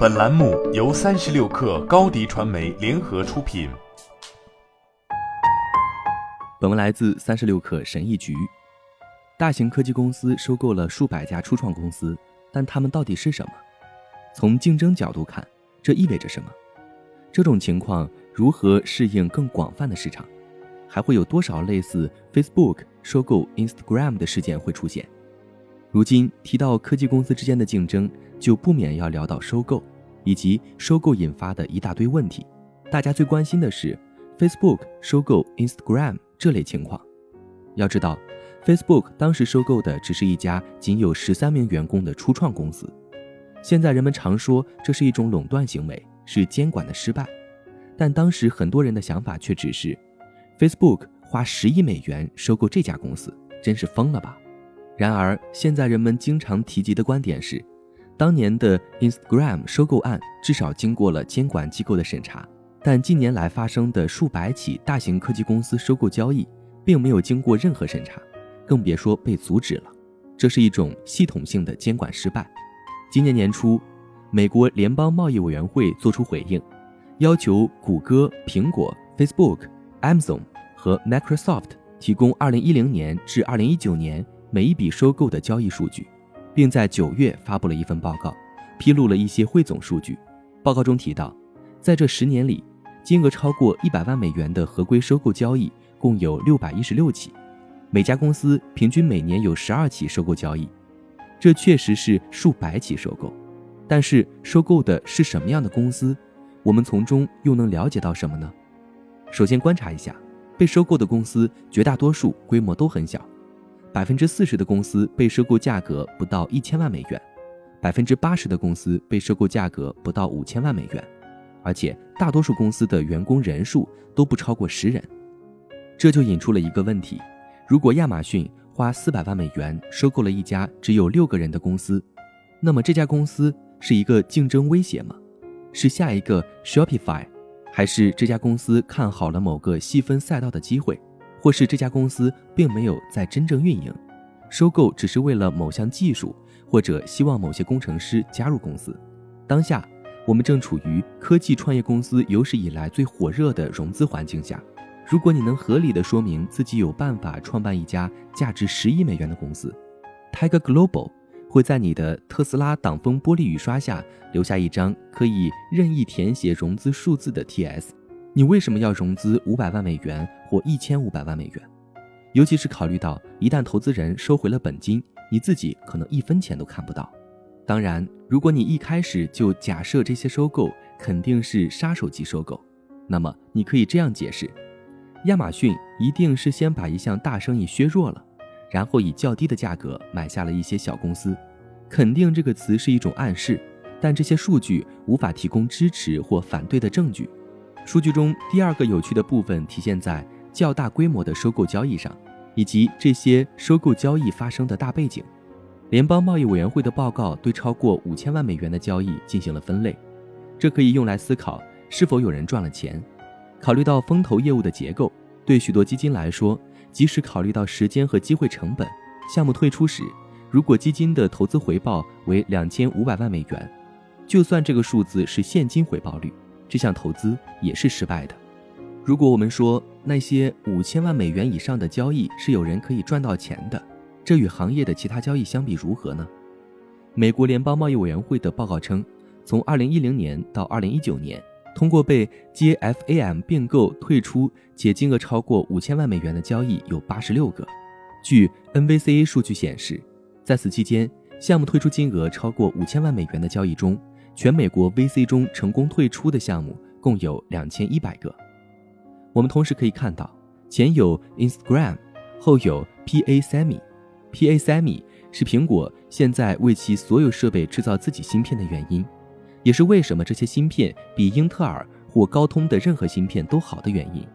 本栏目由三十六氪高低传媒联合出品。本文来自三十六氪神译局。大型科技公司收购了数百家初创公司，但他们到底是什么？从竞争角度看，这意味着什么？这种情况如何适应更广泛的市场？还会有多少类似 Facebook 收购 Instagram 的事件会出现？如今提到科技公司之间的竞争，就不免要聊到收购，以及收购引发的一大堆问题。大家最关心的是 Facebook 收购 Instagram 这类情况。要知道，Facebook 当时收购的只是一家仅有十三名员工的初创公司。现在人们常说这是一种垄断行为，是监管的失败。但当时很多人的想法却只是，Facebook 花十亿美元收购这家公司，真是疯了吧？然而，现在人们经常提及的观点是，当年的 Instagram 收购案至少经过了监管机构的审查，但近年来发生的数百起大型科技公司收购交易，并没有经过任何审查，更别说被阻止了。这是一种系统性的监管失败。今年年初，美国联邦贸易委员会作出回应，要求谷歌、苹果、Facebook、Amazon 和 Microsoft 提供2010年至2019年。每一笔收购的交易数据，并在九月发布了一份报告，披露了一些汇总数据。报告中提到，在这十年里，金额超过一百万美元的合规收购交易共有六百一十六起，每家公司平均每年有十二起收购交易。这确实是数百起收购，但是收购的是什么样的公司？我们从中又能了解到什么呢？首先观察一下，被收购的公司绝大多数规模都很小。百分之四十的公司被收购价格不到一千万美元，百分之八十的公司被收购价格不到五千万美元，而且大多数公司的员工人数都不超过十人。这就引出了一个问题：如果亚马逊花四百万美元收购了一家只有六个人的公司，那么这家公司是一个竞争威胁吗？是下一个 Shopify，还是这家公司看好了某个细分赛道的机会？或是这家公司并没有在真正运营，收购只是为了某项技术，或者希望某些工程师加入公司。当下，我们正处于科技创业公司有史以来最火热的融资环境下。如果你能合理的说明自己有办法创办一家价值十亿美元的公司，Tiger Global 会在你的特斯拉挡风玻璃雨刷下留下一张可以任意填写融资数字的 TS。你为什么要融资五百万美元或一千五百万美元？尤其是考虑到一旦投资人收回了本金，你自己可能一分钱都看不到。当然，如果你一开始就假设这些收购肯定是杀手级收购，那么你可以这样解释：亚马逊一定是先把一项大生意削弱了，然后以较低的价格买下了一些小公司。肯定这个词是一种暗示，但这些数据无法提供支持或反对的证据。数据中第二个有趣的部分体现在较大规模的收购交易上，以及这些收购交易发生的大背景。联邦贸易委员会的报告对超过五千万美元的交易进行了分类，这可以用来思考是否有人赚了钱。考虑到风投业务的结构，对许多基金来说，即使考虑到时间和机会成本，项目退出时，如果基金的投资回报为两千五百万美元，就算这个数字是现金回报率。这项投资也是失败的。如果我们说那些五千万美元以上的交易是有人可以赚到钱的，这与行业的其他交易相比如何呢？美国联邦贸易委员会的报告称，从2010年到2019年，通过被 JFAM 并购退出且金额超过五千万美元的交易有86个。据 NVCA 数据显示，在此期间，项目退出金额超过五千万美元的交易中。全美国 VC 中成功退出的项目共有两千一百个。我们同时可以看到，前有 Instagram，后有 PA Semi。PA Semi 是苹果现在为其所有设备制造自己芯片的原因，也是为什么这些芯片比英特尔或高通的任何芯片都好的原因。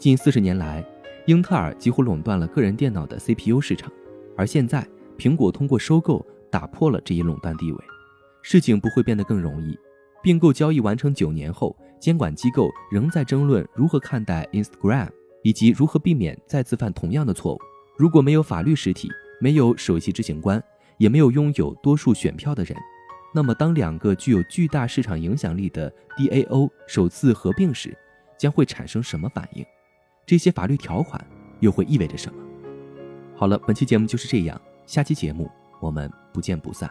近四十年来，英特尔几乎垄断了个人电脑的 CPU 市场，而现在苹果通过收购打破了这一垄断地位。事情不会变得更容易。并购交易完成九年后，监管机构仍在争论如何看待 Instagram，以及如何避免再次犯同样的错误。如果没有法律实体，没有首席执行官，也没有拥有多数选票的人，那么当两个具有巨大市场影响力的 DAO 首次合并时，将会产生什么反应？这些法律条款又会意味着什么？好了，本期节目就是这样，下期节目我们不见不散。